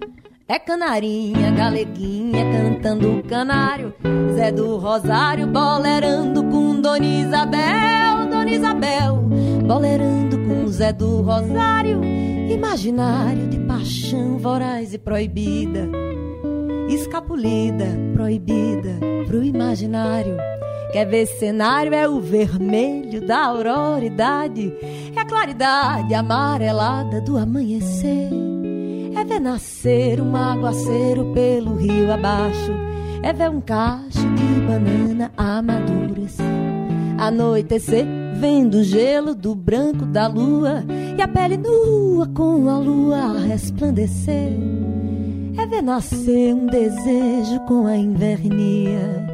C: É canarinha, galeguinha cantando canário. Zé do Rosário bolerando com Dona Isabel, Dona Isabel. Bolerando com Zé do Rosário imaginário de paixão voraz e proibida, escapulida, proibida pro imaginário. Quer ver cenário? É o vermelho da auroridade, é a claridade amarelada do amanhecer. É ver nascer um aguaceiro pelo rio abaixo, é ver um cacho de banana amadurecer. Anoitecer, vendo o gelo do branco da lua e a pele nua com a lua a resplandecer. É ver nascer um desejo com a invernia.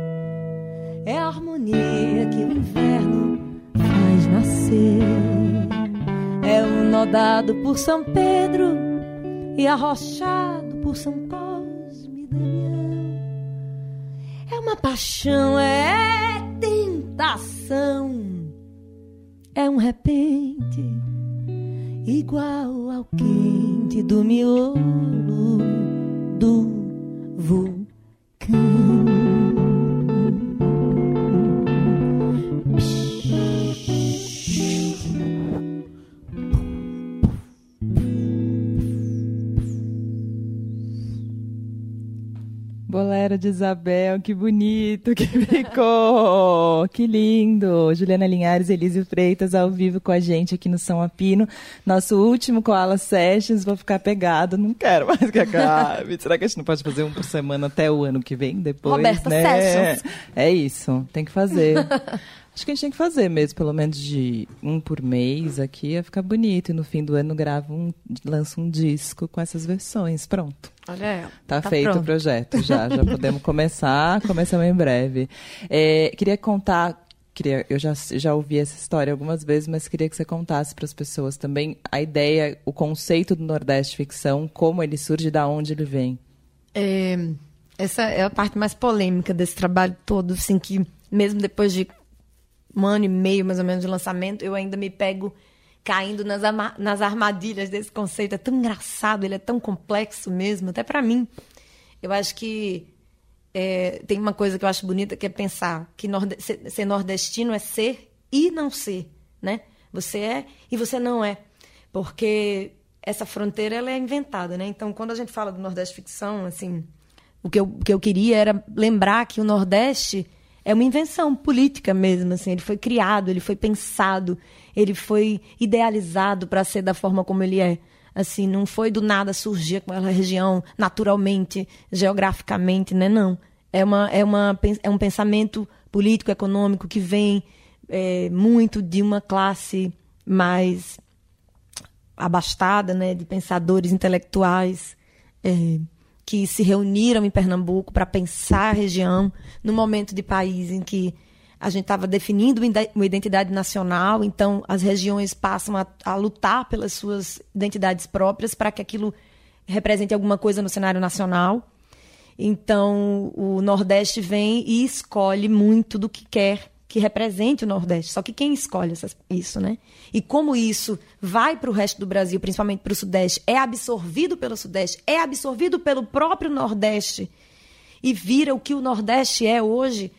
C: É a harmonia que o inverno faz nascer. É um nodado por São Pedro e arrochado por São Cosme e Damião. É uma paixão, é tentação. É um repente igual ao quente do miolo do vulcão.
B: Bolero de Isabel, que bonito que ficou! que lindo! Juliana Linhares, Elísio Freitas ao vivo com a gente aqui no São Apino. Nosso último Koala Sessions, vou ficar pegado, não quero mais que acabe. Será que a gente não pode fazer um por semana até o ano que vem, depois,
C: Roberta
B: né?
C: Sessions.
B: É isso, tem que fazer. Acho que a gente tem que fazer mesmo, pelo menos de um por mês aqui, ia ficar bonito. E no fim do ano grava um, lança um disco com essas versões. Pronto.
C: Olha ela.
B: Tá,
C: Tá
B: feito
C: pronto.
B: o projeto já, já podemos começar, começamos em breve. É, queria contar, queria, eu já, já ouvi essa história algumas vezes, mas queria que você contasse para as pessoas também a ideia, o conceito do Nordeste Ficção, como ele surge, da onde ele vem.
C: É, essa é a parte mais polêmica desse trabalho todo, assim, que mesmo depois de um ano e meio, mais ou menos, de lançamento, eu ainda me pego caindo nas, nas armadilhas desse conceito. É tão engraçado, ele é tão complexo mesmo, até para mim. Eu acho que é, tem uma coisa que eu acho bonita, que é pensar que ser, ser nordestino é ser e não ser, né? Você é e você não é. Porque essa fronteira ela é inventada, né? Então, quando a gente fala do Nordeste ficção, assim, o que eu, o que eu queria era lembrar que o Nordeste é uma invenção política mesmo, assim, ele foi criado, ele foi pensado, ele foi idealizado para ser da forma como ele é. Assim, não foi do nada surgir aquela região naturalmente, geograficamente, né? Não. É, uma, é, uma, é um pensamento político, econômico que vem é, muito de uma classe mais abastada, né, de pensadores intelectuais é, que se reuniram em Pernambuco para pensar a região no momento de país em que a gente estava definindo uma ide- uma identidade nacional, então as regiões passam a, a lutar pelas suas identidades próprias para que aquilo represente alguma coisa no cenário nacional. Então, o Nordeste vem e escolhe muito do que quer que represente o Nordeste. Só que quem escolhe essas- isso, né? E como isso vai para o resto do Brasil, principalmente para o Sudeste, é absorvido pelo Sudeste, é absorvido pelo próprio Nordeste e vira o que o Nordeste é hoje,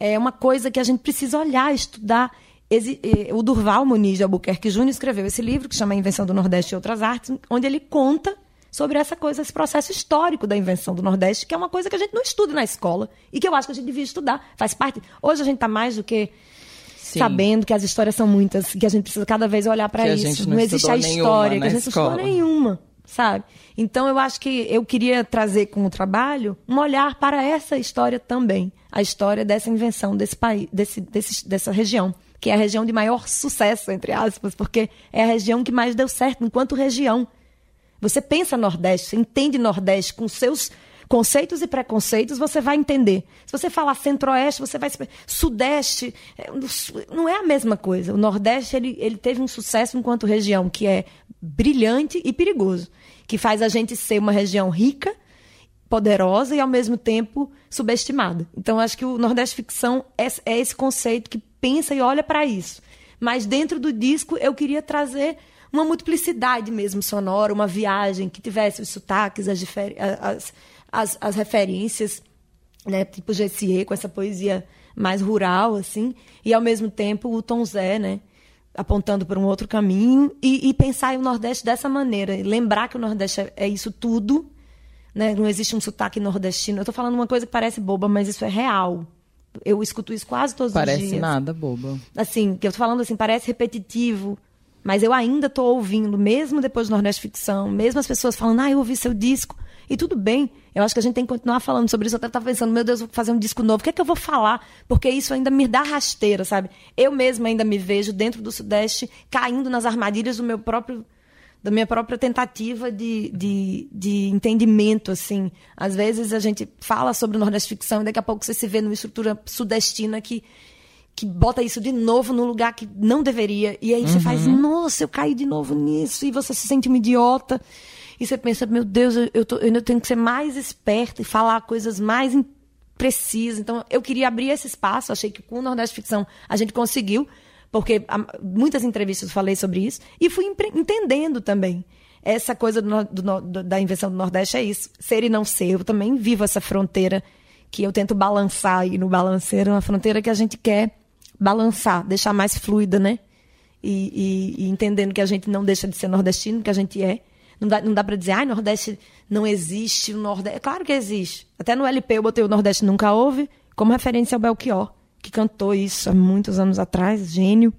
C: é uma coisa que a gente precisa olhar, estudar. Eh, O Durval Muniz de Albuquerque Júnior escreveu esse livro que chama Invenção do Nordeste e Outras Artes, onde ele conta sobre essa coisa, esse processo histórico da invenção do Nordeste, que é uma coisa que a gente não estuda na escola e que eu acho que a gente devia estudar. Faz parte. Hoje a gente está mais do que
B: Sim.
C: sabendo que as histórias são muitas, que a gente precisa cada vez olhar para isso.
B: gente não
C: existe a história, que a gente não estudou
B: escola.
C: nenhuma, sabe? Então eu acho que eu queria trazer com o trabalho um olhar para essa história também, a história dessa invenção desse país, desse, desse, dessa região, que é a região de maior sucesso entre aspas, porque é a região que mais deu certo enquanto região. Você pensa Nordeste, você entende Nordeste com seus conceitos e preconceitos, você vai entender. Se você falar Centro-Oeste, você vai... Sudeste, é, não é a mesma coisa. O Nordeste, ele, ele teve um sucesso enquanto região que é brilhante e perigoso, que faz a gente ser uma região rica, poderosa e, ao mesmo tempo, subestimada. Então, acho que o Nordeste Ficção é, é esse conceito que pensa e olha para isso. Mas dentro do disco, eu queria trazer uma multiplicidade mesmo sonora, uma viagem que tivesse os sotaques, as, as, as, as referências, né? tipo Gessier, com essa poesia mais rural, assim, e ao mesmo tempo o Tom Zé, né? apontando para um outro caminho, e, e pensar o Nordeste dessa maneira, lembrar que o Nordeste é, é isso tudo, né? não existe um sotaque nordestino. Eu estou falando uma coisa que parece boba, mas isso é real. Eu escuto isso quase todos
B: Parece
C: os dias.
B: nada bobo.
C: Assim, que eu tô falando assim, parece repetitivo, mas eu ainda tô ouvindo, mesmo depois do Nordeste Ficção, mesmo as pessoas falando, ah, eu ouvi seu disco. E tudo bem, eu acho que a gente tem que continuar falando sobre isso. Eu até tava pensando, meu Deus, vou fazer um disco novo, o que é que eu vou falar? Porque isso ainda me dá rasteira, sabe? Eu mesma ainda me vejo dentro do Sudeste caindo nas armadilhas do meu próprio da minha própria tentativa de, de, de entendimento, assim. Às vezes a gente fala sobre o Nordeste Ficção e daqui a pouco você se vê numa estrutura sudestina que, que bota isso de novo no lugar que não deveria. E aí você faz, nossa, eu caí de novo nisso. E você se sente um idiota. E você pensa, meu Deus, eu, tô, eu ainda tenho que ser mais esperta e falar coisas mais precisas. Então, eu queria abrir esse espaço. Achei que com o Nordeste Ficção a gente conseguiu, porque muitas entrevistas eu falei sobre isso. E fui entendendo também. Essa coisa do do do- da invenção do Nordeste é isso. Ser e não ser. Eu também vivo essa fronteira que eu tento balançar aí no balanceiro. Uma fronteira que a gente quer balançar, deixar mais fluida, né? e, e- e entendendo que a gente não deixa de ser nordestino, que a gente é. Não dá, não dá para dizer, ai, Nordeste não existe, o Nordeste. É claro que existe. Até no LP eu botei o Nordeste Nunca Houve como referência ao Belchior, que cantou isso há muitos anos atrás. Gênio.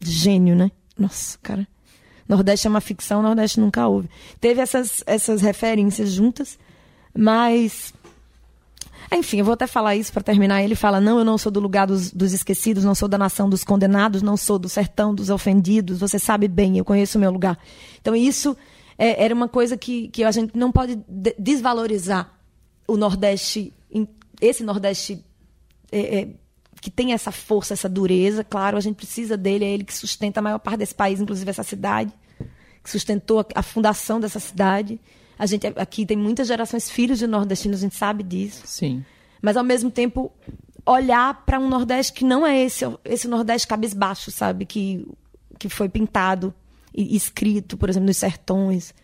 C: Gênio, né? Nossa, cara. Nordeste é uma ficção, Nordeste nunca houve. Teve essas, essas referências juntas, mas enfim, eu vou até falar isso para terminar. Ele fala: Não, eu não sou do lugar dos, dos esquecidos, não sou da nação dos condenados, não sou do sertão dos ofendidos. Você sabe bem, eu conheço o meu lugar. Então, isso é, era uma coisa que, que a gente não pode de- desvalorizar o Nordeste, esse Nordeste é, é, que tem essa força, essa dureza. Claro, a gente precisa dele, é ele que sustenta a maior parte desse país, inclusive essa cidade, que sustentou a, a fundação dessa cidade. A gente aqui tem muitas gerações filhos de nordestinos, a gente sabe disso
B: Sim.
C: mas ao mesmo tempo olhar para um Nordeste que não é esse esse Nordeste cabisbaixo, sabe, que que foi pintado e escrito, por exemplo, nos sertões.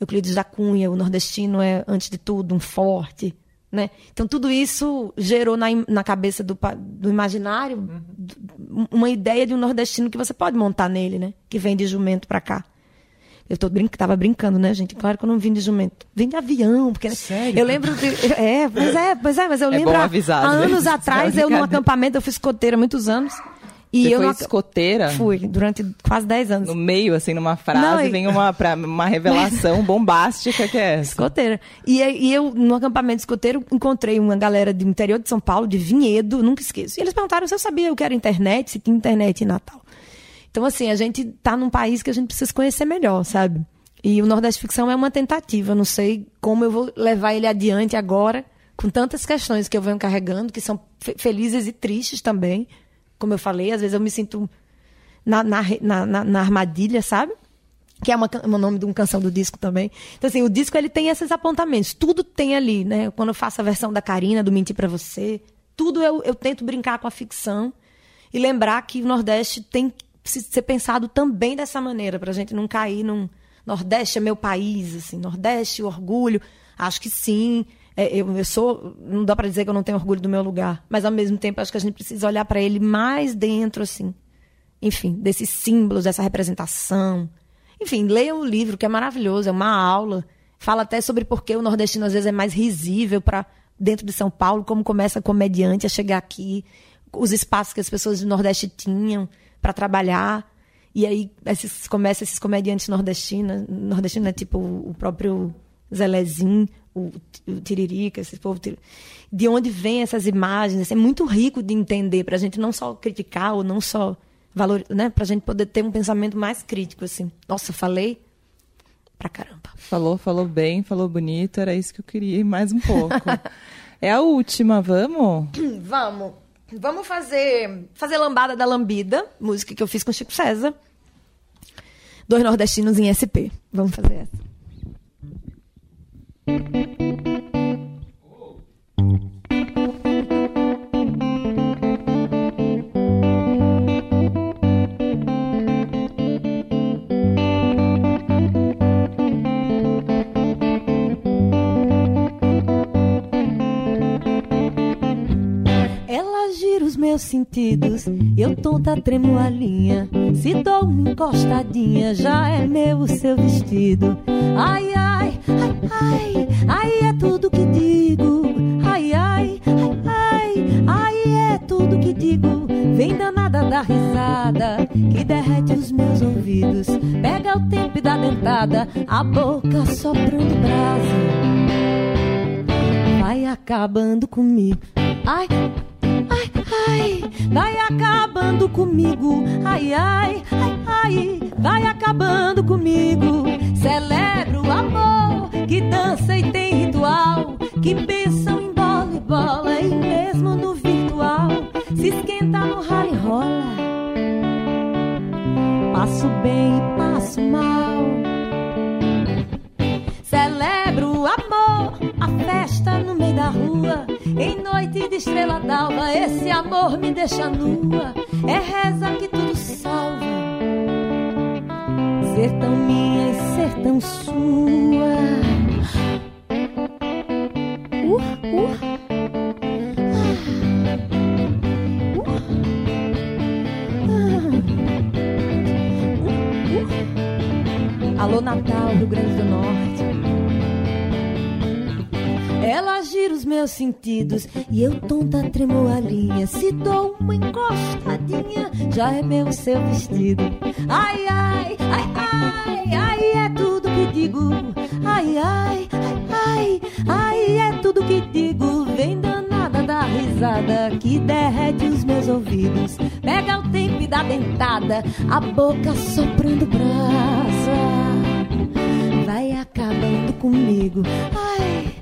C: Euclides da Cunha, o nordestino é antes de tudo um forte, né? Então tudo isso gerou na, na cabeça do, do imaginário d- uma ideia de um nordestino que você pode montar nele, né? Que vem de jumento para cá. Eu tô brin tava brincando, né, gente? Claro que eu não vim de jumento. Vim de avião, porque né?
B: Sério?
C: eu lembro de, é, pois é, pois é, mas eu
B: É
C: lembro
B: bom
C: há-
B: avisar,
C: há
B: às
C: anos
B: vezes.
C: atrás eu num acampamento, eu fui escoteira há muitos anos. E
B: Você
C: eu
B: foi
C: não
B: escoteira?
C: fui durante quase 10 anos.
B: No meio, assim, numa frase,
C: Não, e-
B: vem uma, pra- uma revelação bombástica que é essa.
C: Escoteira. E, e eu, no acampamento escoteiro, encontrei uma galera do interior de São Paulo, de Vinhedo, nunca esqueço. E eles perguntaram se eu sabia o que era internet, se tinha internet em Natal. Então, assim, a gente tá num país que a gente precisa conhecer melhor, sabe? E o Nordeste Ficção é uma tentativa. Não sei como eu vou levar ele adiante agora, com tantas questões que eu venho carregando, que são fe- felizes e tristes também. Como eu falei, às vezes eu me sinto na, na, na, na- armadilha, sabe? que é o nome de uma canção do disco também. Então, assim, o disco ele tem esses apontamentos. Tudo tem ali, né? Quando eu faço a versão da Karina, do Mentir Pra Você, tudo eu, eu tento brincar com a ficção e lembrar que o Nordeste tem se- ser pensado também dessa maneira, pra gente não cair num Nordeste é meu país, assim, Nordeste, orgulho. Acho que sim. É, eu, eu sou. Não dá pra dizer que eu não tenho orgulho do meu lugar. Mas ao mesmo tempo, acho que a gente precisa olhar pra ele mais dentro, assim enfim, desses símbolos, dessa representação. Enfim, leiam o livro, que é maravilhoso, é uma aula. Fala até sobre por que o nordestino às vezes é mais risível para dentro de São Paulo, como começa comediante a chegar aqui, os espaços que as pessoas do Nordeste tinham para trabalhar. E aí esses, começa esses comediantes nordestinos, né, tipo o próprio Zelezinho, o, o Tiririca, esse povo. De onde vêm essas imagens? É muito rico de entender, para a gente não só criticar ou não só valor, né? Pra gente poder ter um pensamento mais crítico, assim. Nossa, falei pra caramba.
B: Falou, falou bem, falou bonito, era isso que eu queria, mais um pouco. é a última, vamos?
C: Vamos. Vamos fazer fazer lambada da lambida, música que eu fiz com Chico César. Dois nordestinos em SP. Vamos fazer essa. Ela gira os meus sentidos, eu tonta tremo a linha. Se dou uma encostadinha, já é meu o seu vestido. Ai, ai, ai, ai, ai é tudo que digo. Ai, ai, ai, ai, ai da risada que derrete os meus ouvidos. Pega o tempo e dá dentada, a boca soprando brasa. Vai acabando comigo. Ai, ai, ai, vai acabando comigo. Ai, ai, ai, ai, vai acabando comigo. Celebro o amor que dança e tem ritual, que pensam em bola e bola e mesmo no virtual se esquenta no rally rola. Passo bem e passo mal. Celebro o amor, a festa no meio da rua. Em noite de estrela d'alva, esse amor me deixa nua. É reza que tudo salva. Ser tão minha e ser tão sua. Uh, uh. Alô Natal, Rio Grande do Norte. Ela gira os meus sentidos e eu tonta tremo a linha. Se dou uma encostadinha, já é meu seu vestido. Ai, ai, ai, ai, ai, é tudo que digo. Ai, ai, ai, ai, ai, é tudo que digo. Vem danada da risada que derrete os meus ouvidos. Pega o tempo e dá dentada, a boca soprando brasa vai acabando comigo. Ai,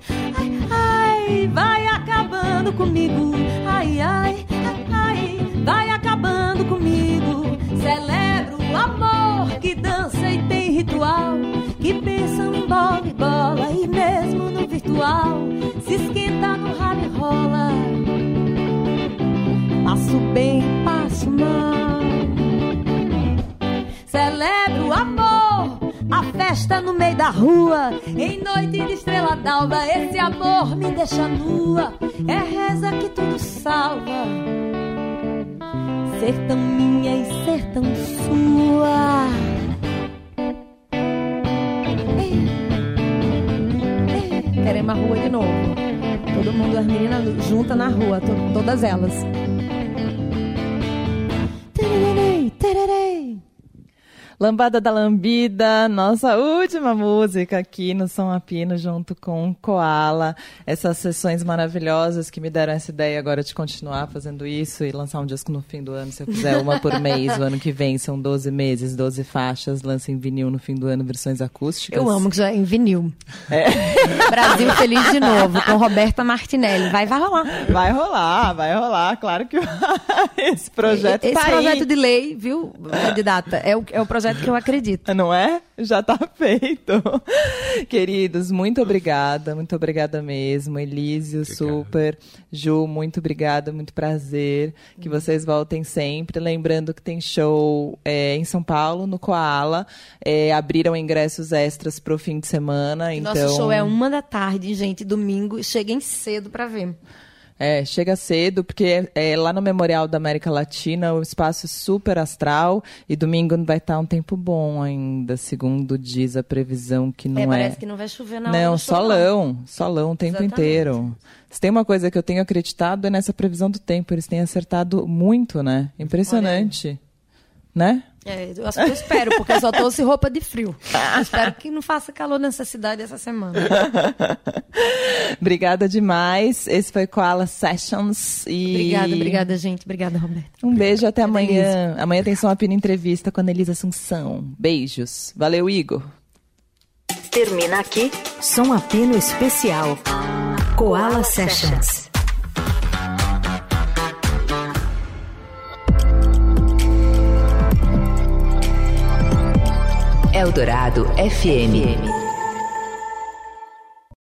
C: acabando comigo. Ai, ai, ai, ai, vai acabando comigo. Celebro o amor que dança e tem ritual. Que pensam em bola e bola e mesmo no virtual. Se esquenta no rally rola. Passo bem, passo mal. No meio da rua, em noite de estrela d'alva, esse amor me deixa nua. É reza que tudo salva. Ser tão minha e ser tão sua.
E: Queremos a rua de novo. Todo mundo, as meninas juntas na rua, to todas elas.
B: Lambada da Lambida, nossa última música aqui no São Apino, junto com Koala. Essas sessões maravilhosas que me deram essa ideia agora de continuar fazendo isso e lançar um disco no fim do ano, se eu fizer uma por mês. O ano que vem são 12 meses, 12 faixas, lança em vinil no fim do ano, versões acústicas.
E: Eu amo que já é em vinil.
B: É.
E: Brasil Feliz de novo, com Roberta Martinelli. Vai, vai rolar.
B: Vai rolar, vai rolar, claro que vai. Esse projeto
E: Esse
B: tá
E: projeto
B: aí.
E: de lei, viu, candidata, é o, é o projeto que eu acredito.
B: Não é? Já tá feito. Queridos, muito obrigada, muito obrigada mesmo. Elísio, super. Ju, muito obrigada, muito prazer. Que vocês voltem sempre. Lembrando que tem show é, em São Paulo, no Koala. É, abriram ingressos extras pro fim de semana. Então...
E: Nosso show é uma da tarde, gente, domingo. Cheguem cedo pra ver.
B: É, chega cedo, porque é, lá no Memorial da América Latina o espaço é super astral e domingo vai estar um tempo bom ainda, segundo diz a previsão que não
E: é,
B: é.
E: parece que não vai chover na hora
B: Não, solão, solão o tempo
E: Exatamente.
B: inteiro. Se tem uma coisa que eu tenho acreditado é nessa previsão do tempo, eles têm acertado muito, né? Impressionante. Né?
E: É, eu, eu espero, porque eu só trouxe roupa de frio. Eu espero que não faça calor nessa cidade essa semana.
B: Obrigada demais. Esse foi Koala Sessions. E...
E: Obrigada, obrigada, gente. Obrigada, Roberto.
B: Um beijo até amanhã. Amanhã tem Som Apino Entrevista com a Elisa Assunção. Beijos. Valeu, Igor.
A: Termina aqui Som Apino Especial. Koala Sessions.
F: Eldorado FM.